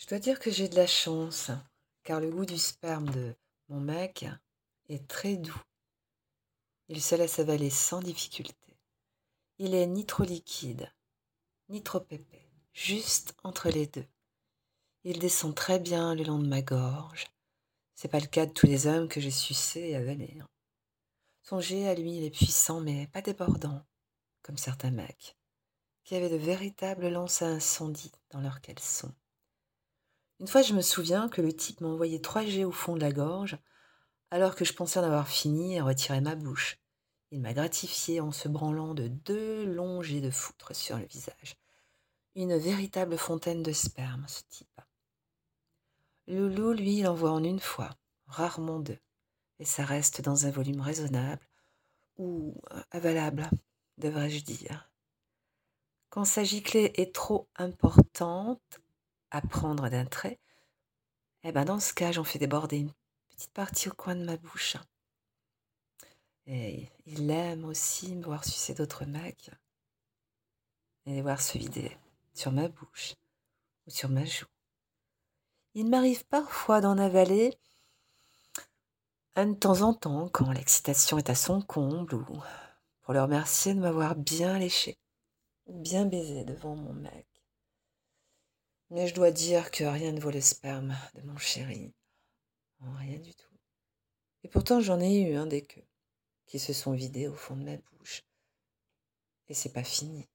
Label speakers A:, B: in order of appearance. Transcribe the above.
A: Je dois dire que j'ai de la chance, car le goût du sperme de mon mec est très doux. Il se laisse avaler sans difficulté. Il est ni trop liquide, ni trop épais, juste entre les deux. Il descend très bien le long de ma gorge. C'est pas le cas de tous les hommes que j'ai sucés et avalés. hein. Son jet à lui, il est puissant, mais pas débordant, comme certains mecs, qui avaient de véritables lances à incendie dans leurs caleçons. Une fois, je me souviens que le type m'a envoyé trois jets au fond de la gorge, alors que je pensais en avoir fini et retirer ma bouche. Il m'a gratifié en se branlant de deux longs jets de foutre sur le visage. Une véritable fontaine de sperme, ce type. Loulou, lui, il envoie en une fois, rarement deux, et ça reste dans un volume raisonnable, ou euh, avalable, devrais-je dire. Quand sa giclée est trop importante à prendre d'un trait, eh ben dans ce cas, j'en fais déborder une petite partie au coin de ma bouche. Et il aime aussi me voir sucer d'autres mecs et les voir se vider sur ma bouche ou sur ma joue. Il m'arrive parfois d'en avaler un de temps en temps quand l'excitation est à son comble ou pour le remercier de m'avoir bien léché ou bien baisé devant mon mec. Mais je dois dire que rien ne vaut le sperme de mon chéri. Oh, rien du tout. Et pourtant j'en ai eu un des queues qui se sont vidés au fond de ma bouche. Et c'est pas fini.